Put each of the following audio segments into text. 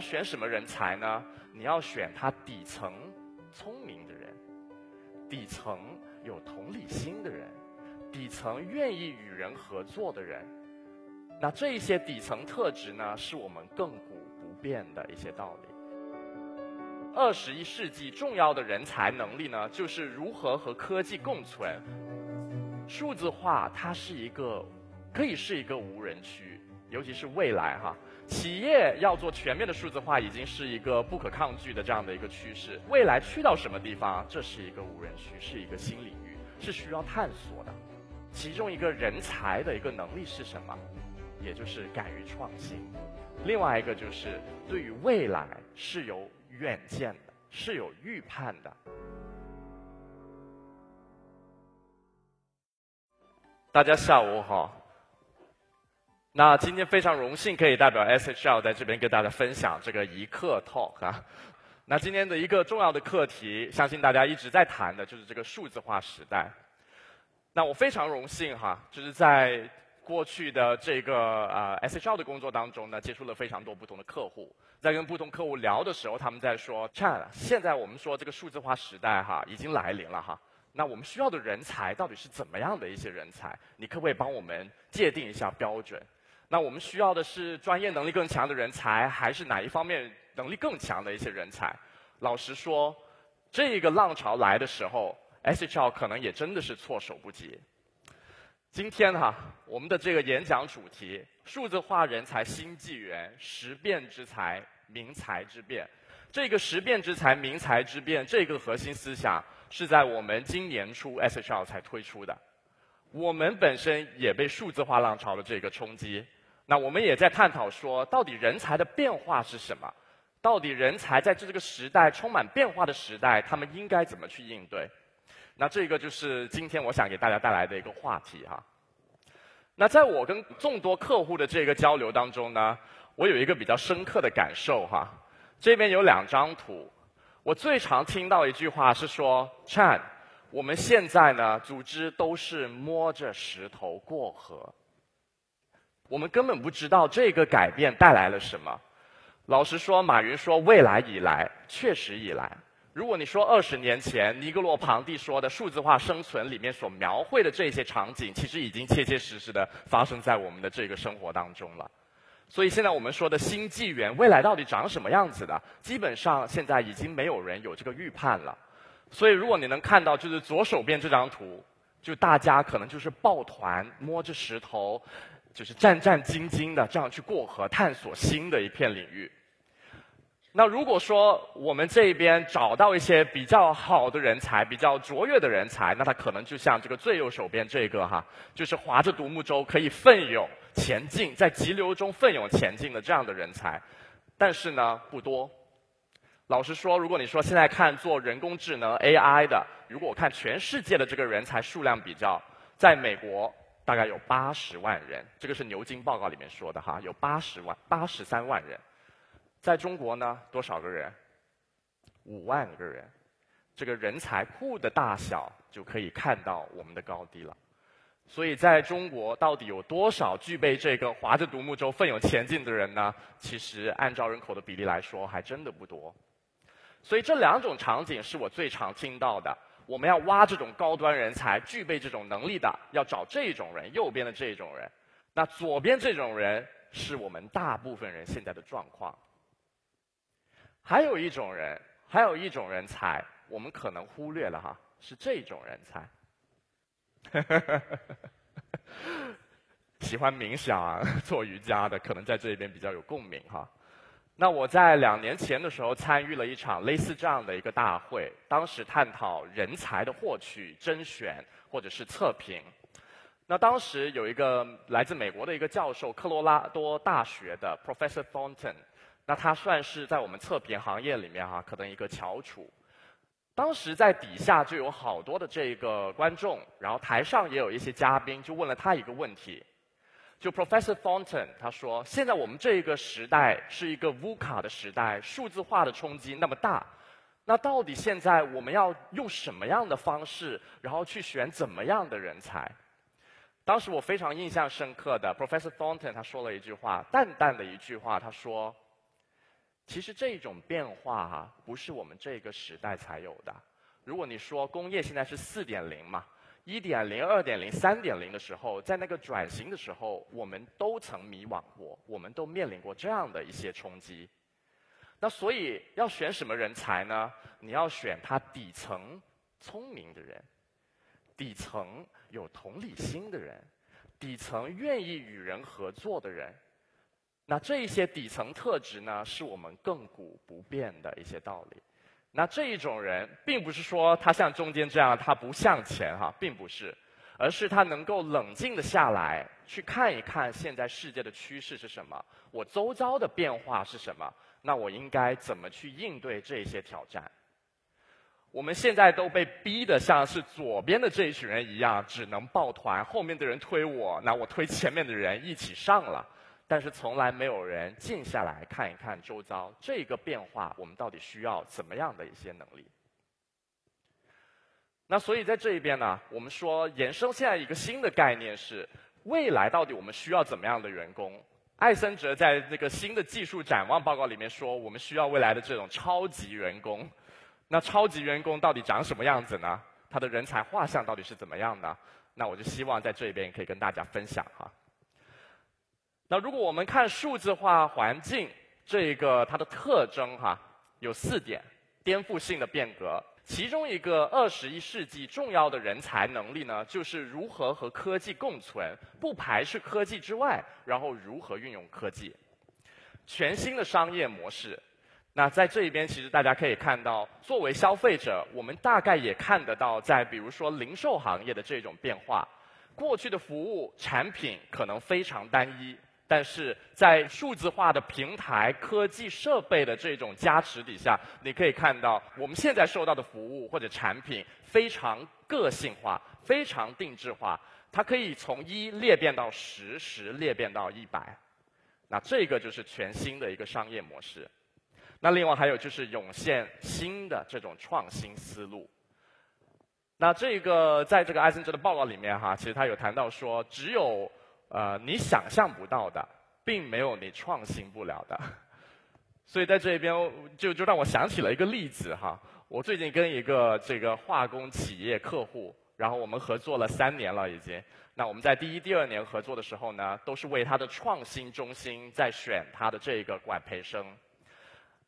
选什么人才呢？你要选他底层聪明的人，底层有同理心的人，底层愿意与人合作的人。那这一些底层特质呢，是我们亘古不变的一些道理。二十一世纪重要的人才能力呢，就是如何和科技共存。数字化它是一个，可以是一个无人区，尤其是未来哈，企业要做全面的数字化，已经是一个不可抗拒的这样的一个趋势。未来去到什么地方，这是一个无人区，是一个新领域，是需要探索的。其中一个人才的一个能力是什么？也就是敢于创新。另外一个就是对于未来是有远见的，是有预判的。大家下午好。那今天非常荣幸可以代表 SHL 在这边跟大家分享这个一课 talk 啊。那今天的一个重要的课题，相信大家一直在谈的就是这个数字化时代。那我非常荣幸哈，就是在过去的这个呃 SHL 的工作当中呢，接触了非常多不同的客户。在跟不同客户聊的时候，他们在说：“Chan，现在我们说这个数字化时代哈已经来临了哈。”那我们需要的人才到底是怎么样的一些人才？你可不可以帮我们界定一下标准？那我们需要的是专业能力更强的人才，还是哪一方面能力更强的一些人才？老实说，这个浪潮来的时候，SHL 可能也真的是措手不及。今天哈，我们的这个演讲主题：数字化人才新纪元，识变之才，明才之变。这个识变之才，明才之变，这个核心思想。是在我们今年初 SHL 才推出的，我们本身也被数字化浪潮的这个冲击，那我们也在探讨说，到底人才的变化是什么？到底人才在这这个时代充满变化的时代，他们应该怎么去应对？那这个就是今天我想给大家带来的一个话题哈。那在我跟众多客户的这个交流当中呢，我有一个比较深刻的感受哈。这边有两张图。我最常听到一句话是说：“Chan，我们现在呢，组织都是摸着石头过河，我们根本不知道这个改变带来了什么。”老实说，马云说“未来已来”，确实已来。如果你说二十年前尼格罗庞蒂说的数字化生存里面所描绘的这些场景，其实已经切切实实的发生在我们的这个生活当中了。所以现在我们说的新纪元，未来到底长什么样子的？基本上现在已经没有人有这个预判了。所以如果你能看到，就是左手边这张图，就大家可能就是抱团摸着石头，就是战战兢兢的这样去过河，探索新的一片领域。那如果说我们这边找到一些比较好的人才，比较卓越的人才，那他可能就像这个最右手边这个哈，就是划着独木舟可以奋勇前进，在急流中奋勇前进的这样的人才，但是呢不多。老实说，如果你说现在看做人工智能 AI 的，如果我看全世界的这个人才数量比较，在美国大概有八十万人，这个是牛津报告里面说的哈，有八十万八十三万人。在中国呢，多少个人？五万个人，这个人才库的大小就可以看到我们的高低了。所以，在中国到底有多少具备这个划着独木舟奋勇前进的人呢？其实，按照人口的比例来说，还真的不多。所以，这两种场景是我最常听到的。我们要挖这种高端人才，具备这种能力的，要找这种人。右边的这种人，那左边这种人，是我们大部分人现在的状况。还有一种人，还有一种人才，我们可能忽略了哈，是这种人才。喜欢冥想、啊、做瑜伽的，可能在这边比较有共鸣哈。那我在两年前的时候参与了一场类似这样的一个大会，当时探讨人才的获取、甄选或者是测评。那当时有一个来自美国的一个教授，科罗拉多大学的 Professor Thornton。那他算是在我们测评行业里面哈，可能一个翘楚。当时在底下就有好多的这个观众，然后台上也有一些嘉宾，就问了他一个问题。就 Professor Thornton 他说：“现在我们这个时代是一个 VUCA 的时代，数字化的冲击那么大，那到底现在我们要用什么样的方式，然后去选怎么样的人才？”当时我非常印象深刻的 Professor Thornton 他说了一句话，淡淡的一句话，他说。其实这种变化哈，不是我们这个时代才有的。如果你说工业现在是四点零嘛，一点零、二点零、三点零的时候，在那个转型的时候，我们都曾迷惘过，我们都面临过这样的一些冲击。那所以要选什么人才呢？你要选他底层聪明的人，底层有同理心的人，底层愿意与人合作的人。那这一些底层特质呢，是我们亘古不变的一些道理。那这一种人，并不是说他像中间这样，他不向前哈，并不是，而是他能够冷静的下来，去看一看现在世界的趋势是什么，我周遭的变化是什么，那我应该怎么去应对这些挑战？我们现在都被逼得像是左边的这一群人一样，只能抱团，后面的人推我，那我推前面的人一起上了。但是从来没有人静下来看一看周遭这个变化，我们到底需要怎么样的一些能力？那所以在这一边呢，我们说延伸现在一个新的概念是，未来到底我们需要怎么样的员工？艾森哲在这个新的技术展望报告里面说，我们需要未来的这种超级员工。那超级员工到底长什么样子呢？他的人才画像到底是怎么样的？那我就希望在这一边可以跟大家分享哈。那如果我们看数字化环境这一个它的特征哈，有四点颠覆性的变革。其中一个二十一世纪重要的人才能力呢，就是如何和科技共存，不排斥科技之外，然后如何运用科技。全新的商业模式。那在这一边，其实大家可以看到，作为消费者，我们大概也看得到，在比如说零售行业的这种变化，过去的服务产品可能非常单一。但是在数字化的平台、科技设备的这种加持底下，你可以看到我们现在受到的服务或者产品非常个性化、非常定制化，它可以从一裂变到十，十裂变到一百。那这个就是全新的一个商业模式。那另外还有就是涌现新的这种创新思路。那这个在这个艾森哲的报告里面哈，其实他有谈到说，只有呃，你想象不到的，并没有你创新不了的。所以在这边，就就让我想起了一个例子哈。我最近跟一个这个化工企业客户，然后我们合作了三年了已经。那我们在第一、第二年合作的时候呢，都是为他的创新中心在选他的这个管培生。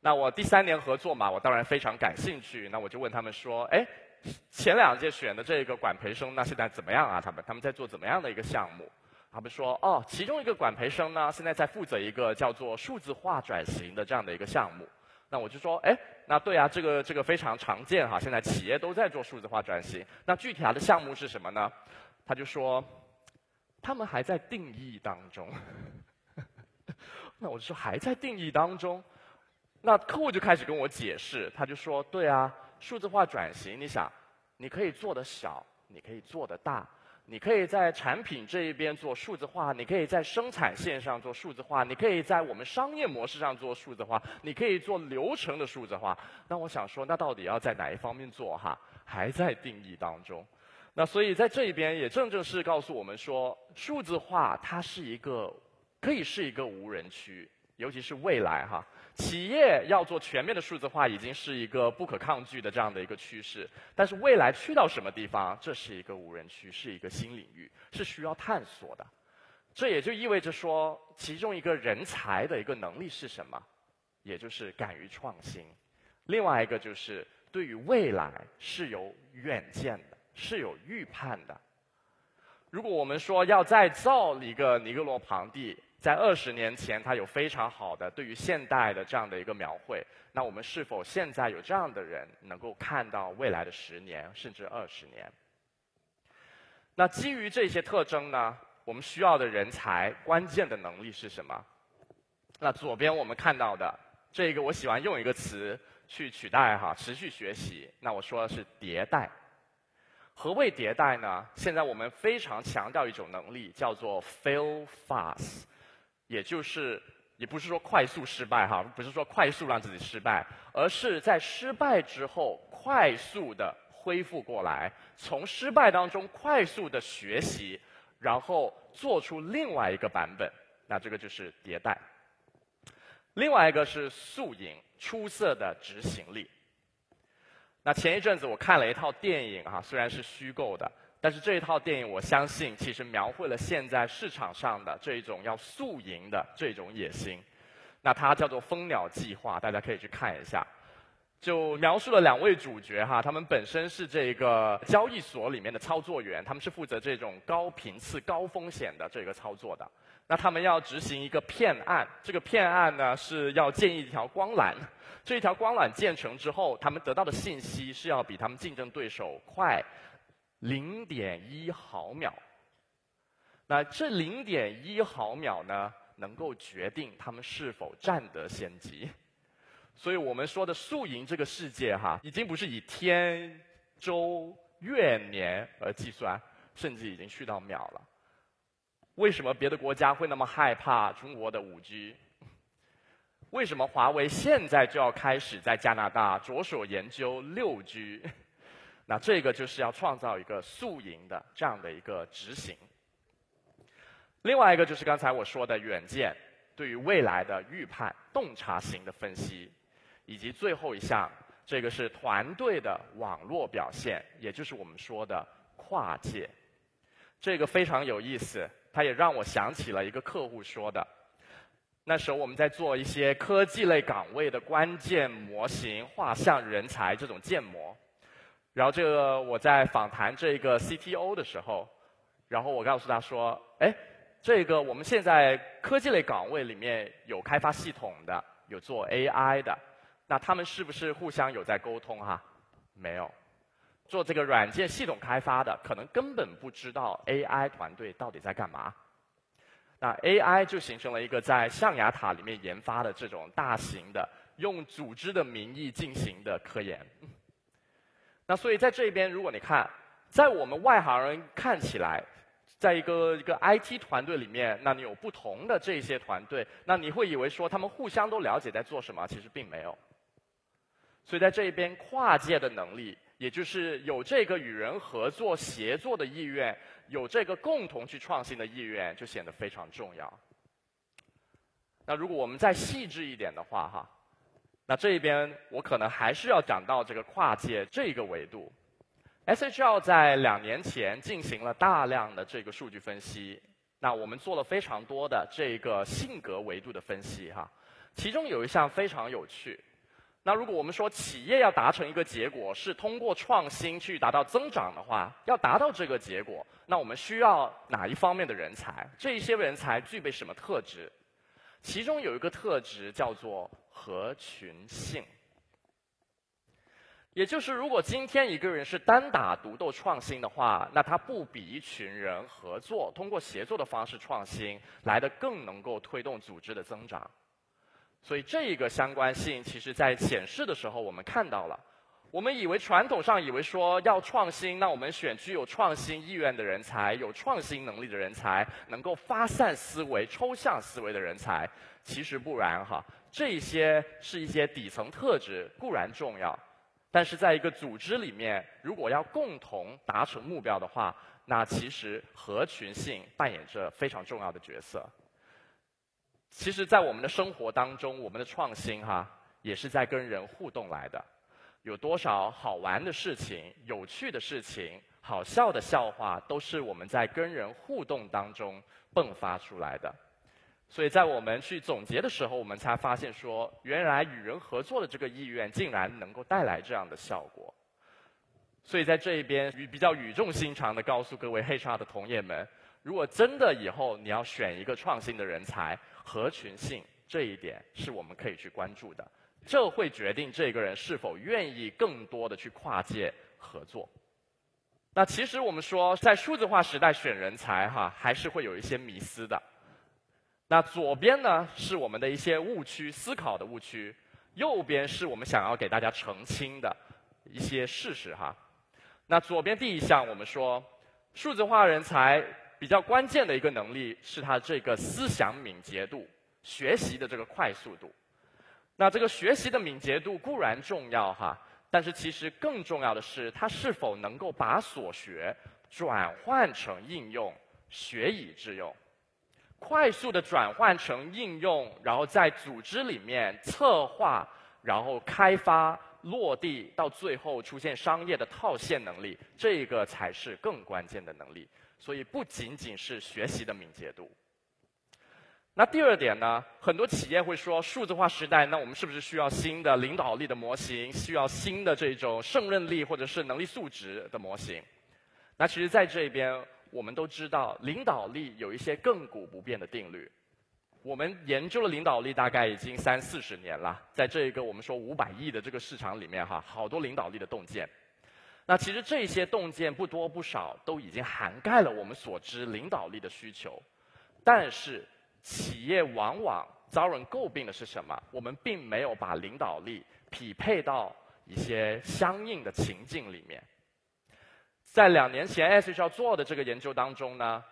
那我第三年合作嘛，我当然非常感兴趣。那我就问他们说：“哎，前两届选的这个管培生，那现在怎么样啊？他们他们在做怎么样的一个项目？”他们说：“哦，其中一个管培生呢，现在在负责一个叫做数字化转型的这样的一个项目。”那我就说：“哎，那对啊，这个这个非常常见哈，现在企业都在做数字化转型。那具体他的项目是什么呢？”他就说：“他们还在定义当中。”那我就说：“还在定义当中？”那客户就开始跟我解释，他就说：“对啊，数字化转型，你想，你可以做的小，你可以做的大。”你可以在产品这一边做数字化，你可以在生产线上做数字化，你可以在我们商业模式上做数字化，你可以做流程的数字化。那我想说，那到底要在哪一方面做哈？还在定义当中。那所以在这一边也正正是告诉我们说，数字化它是一个可以是一个无人区，尤其是未来哈。企业要做全面的数字化，已经是一个不可抗拒的这样的一个趋势。但是未来去到什么地方，这是一个无人区，是一个新领域，是需要探索的。这也就意味着说，其中一个人才的一个能力是什么？也就是敢于创新。另外一个就是对于未来是有远见的，是有预判的。如果我们说要再造一个尼格罗庞蒂。在二十年前，他有非常好的对于现代的这样的一个描绘。那我们是否现在有这样的人，能够看到未来的十年甚至二十年？那基于这些特征呢，我们需要的人才关键的能力是什么？那左边我们看到的这个，我喜欢用一个词去取代哈，持续学习。那我说的是迭代。何谓迭代呢？现在我们非常强调一种能力，叫做 fail fast。也就是，也不是说快速失败哈，不是说快速让自己失败，而是在失败之后快速的恢复过来，从失败当中快速的学习，然后做出另外一个版本。那这个就是迭代。另外一个是素赢，出色的执行力。那前一阵子我看了一套电影啊，虽然是虚构的，但是这一套电影我相信其实描绘了现在市场上的这一种要速赢的这种野心。那它叫做《蜂鸟计划》，大家可以去看一下。就描述了两位主角哈，他们本身是这个交易所里面的操作员，他们是负责这种高频次、高风险的这个操作的。那他们要执行一个骗案，这个骗案呢是要建一条光缆。这一条光缆建成之后，他们得到的信息是要比他们竞争对手快零点一毫秒。那这零点一毫秒呢，能够决定他们是否占得先机。所以我们说的素赢这个世界哈，已经不是以天、周、月、年而计算，甚至已经去到秒了。为什么别的国家会那么害怕中国的五 G？为什么华为现在就要开始在加拿大着手研究六 G？那这个就是要创造一个素赢的这样的一个执行。另外一个就是刚才我说的远见，对于未来的预判、洞察型的分析。以及最后一项，这个是团队的网络表现，也就是我们说的跨界。这个非常有意思，它也让我想起了一个客户说的。那时候我们在做一些科技类岗位的关键模型画像人才这种建模，然后这个我在访谈这个 CTO 的时候，然后我告诉他说：“哎，这个我们现在科技类岗位里面有开发系统的，有做 AI 的。”那他们是不是互相有在沟通哈？没有，做这个软件系统开发的可能根本不知道 AI 团队到底在干嘛。那 AI 就形成了一个在象牙塔里面研发的这种大型的用组织的名义进行的科研。那所以在这边，如果你看，在我们外行人看起来，在一个一个 IT 团队里面，那你有不同的这些团队，那你会以为说他们互相都了解在做什么，其实并没有。所以在这一边跨界的能力，也就是有这个与人合作协作的意愿，有这个共同去创新的意愿，就显得非常重要。那如果我们再细致一点的话，哈，那这一边我可能还是要讲到这个跨界这个维度。SHL 在两年前进行了大量的这个数据分析，那我们做了非常多的这个性格维度的分析，哈，其中有一项非常有趣。那如果我们说企业要达成一个结果是通过创新去达到增长的话，要达到这个结果，那我们需要哪一方面的人才？这一些人才具备什么特质？其中有一个特质叫做合群性，也就是如果今天一个人是单打独斗创新的话，那他不比一群人合作，通过协作的方式创新来的更能够推动组织的增长。所以这一个相关性，其实在显示的时候，我们看到了。我们以为传统上以为说要创新，那我们选具有创新意愿的人才，有创新能力的人才，能够发散思维、抽象思维的人才，其实不然哈。这些是一些底层特质，固然重要，但是在一个组织里面，如果要共同达成目标的话，那其实合群性扮演着非常重要的角色。其实，在我们的生活当中，我们的创新哈，也是在跟人互动来的。有多少好玩的事情、有趣的事情、好笑的笑话，都是我们在跟人互动当中迸发出来的。所以在我们去总结的时候，我们才发现说，原来与人合作的这个意愿，竟然能够带来这样的效果。所以在这一边，语比较语重心长的告诉各位 HR 的同业们：，如果真的以后你要选一个创新的人才，合群性这一点是我们可以去关注的，这会决定这个人是否愿意更多的去跨界合作。那其实我们说，在数字化时代选人才哈，还是会有一些迷思的。那左边呢是我们的一些误区思考的误区，右边是我们想要给大家澄清的一些事实哈。那左边第一项，我们说数字化人才。比较关键的一个能力是他这个思想敏捷度、学习的这个快速度。那这个学习的敏捷度固然重要哈，但是其实更重要的是他是否能够把所学转换成应用，学以致用。快速的转换成应用，然后在组织里面策划，然后开发、落地，到最后出现商业的套现能力，这个才是更关键的能力。所以不仅仅是学习的敏捷度。那第二点呢？很多企业会说，数字化时代，那我们是不是需要新的领导力的模型？需要新的这种胜任力或者是能力素质的模型？那其实，在这边，我们都知道，领导力有一些亘古不变的定律。我们研究了领导力大概已经三四十年了，在这一个我们说五百亿的这个市场里面，哈，好多领导力的洞见。那其实这些洞见不多不少，都已经涵盖了我们所知领导力的需求，但是。企业往往遭人诟病的是什么？我们并没有把领导力匹配到一些相应的情境里面。在两年前 S H R 做的这个研究当中呢，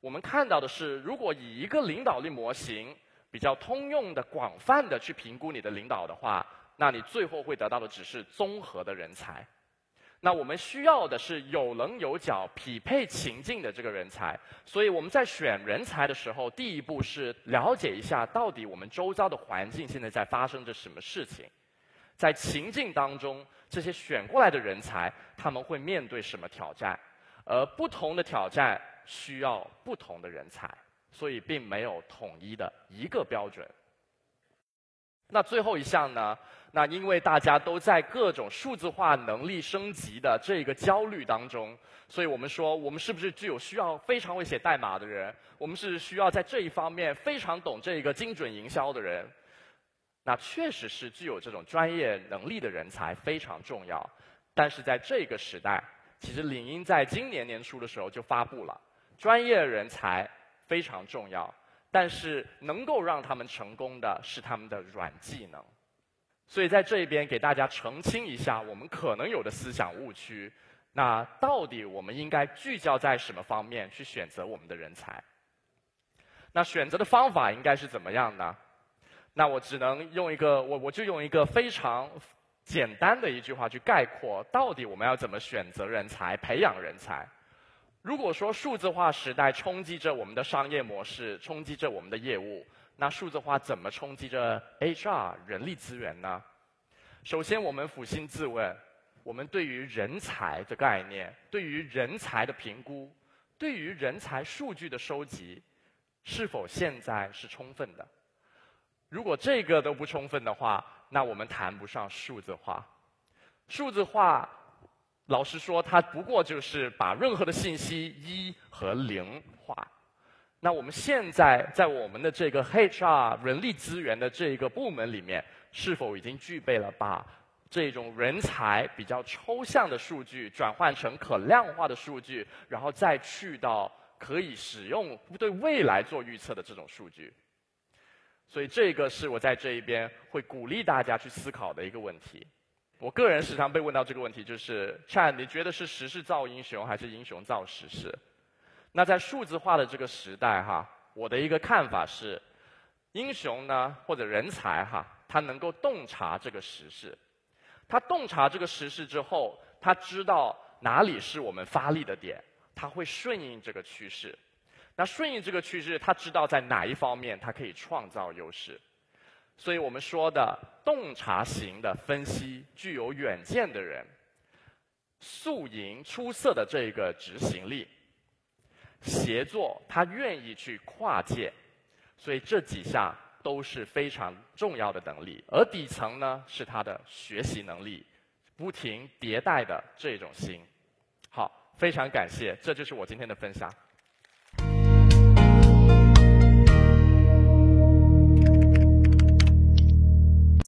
我们看到的是，如果以一个领导力模型比较通用的、广泛的去评估你的领导的话，那你最后会得到的只是综合的人才。那我们需要的是有棱有角、匹配情境的这个人才。所以我们在选人才的时候，第一步是了解一下到底我们周遭的环境现在在发生着什么事情，在情境当中，这些选过来的人才他们会面对什么挑战，而不同的挑战需要不同的人才，所以并没有统一的一个标准。那最后一项呢？那因为大家都在各种数字化能力升级的这个焦虑当中，所以我们说，我们是不是具有需要非常会写代码的人？我们是需要在这一方面非常懂这个精准营销的人？那确实是具有这种专业能力的人才非常重要。但是在这个时代，其实领英在今年年初的时候就发布了，专业人才非常重要。但是能够让他们成功的是他们的软技能，所以在这一边给大家澄清一下我们可能有的思想误区。那到底我们应该聚焦在什么方面去选择我们的人才？那选择的方法应该是怎么样呢？那我只能用一个我我就用一个非常简单的一句话去概括，到底我们要怎么选择人才、培养人才？如果说数字化时代冲击着我们的商业模式，冲击着我们的业务，那数字化怎么冲击着 HR 人力资源呢？首先，我们抚心自问：我们对于人才的概念、对于人才的评估、对于人才数据的收集，是否现在是充分的？如果这个都不充分的话，那我们谈不上数字化。数字化。老实说，它不过就是把任何的信息一和零化。那我们现在在我们的这个 HR 人力资源的这个部门里面，是否已经具备了把这种人才比较抽象的数据转换成可量化的数据，然后再去到可以使用对未来做预测的这种数据？所以这个是我在这一边会鼓励大家去思考的一个问题。我个人时常被问到这个问题，就是：，Chan，你觉得是时势造英雄，还是英雄造时势？那在数字化的这个时代，哈，我的一个看法是，英雄呢，或者人才，哈，他能够洞察这个时势，他洞察这个时势之后，他知道哪里是我们发力的点，他会顺应这个趋势。那顺应这个趋势，他知道在哪一方面他可以创造优势。所以我们说的洞察型的分析，具有远见的人，素赢出色的这个执行力，协作他愿意去跨界，所以这几项都是非常重要的能力。而底层呢，是他的学习能力，不停迭代的这种心。好，非常感谢，这就是我今天的分享。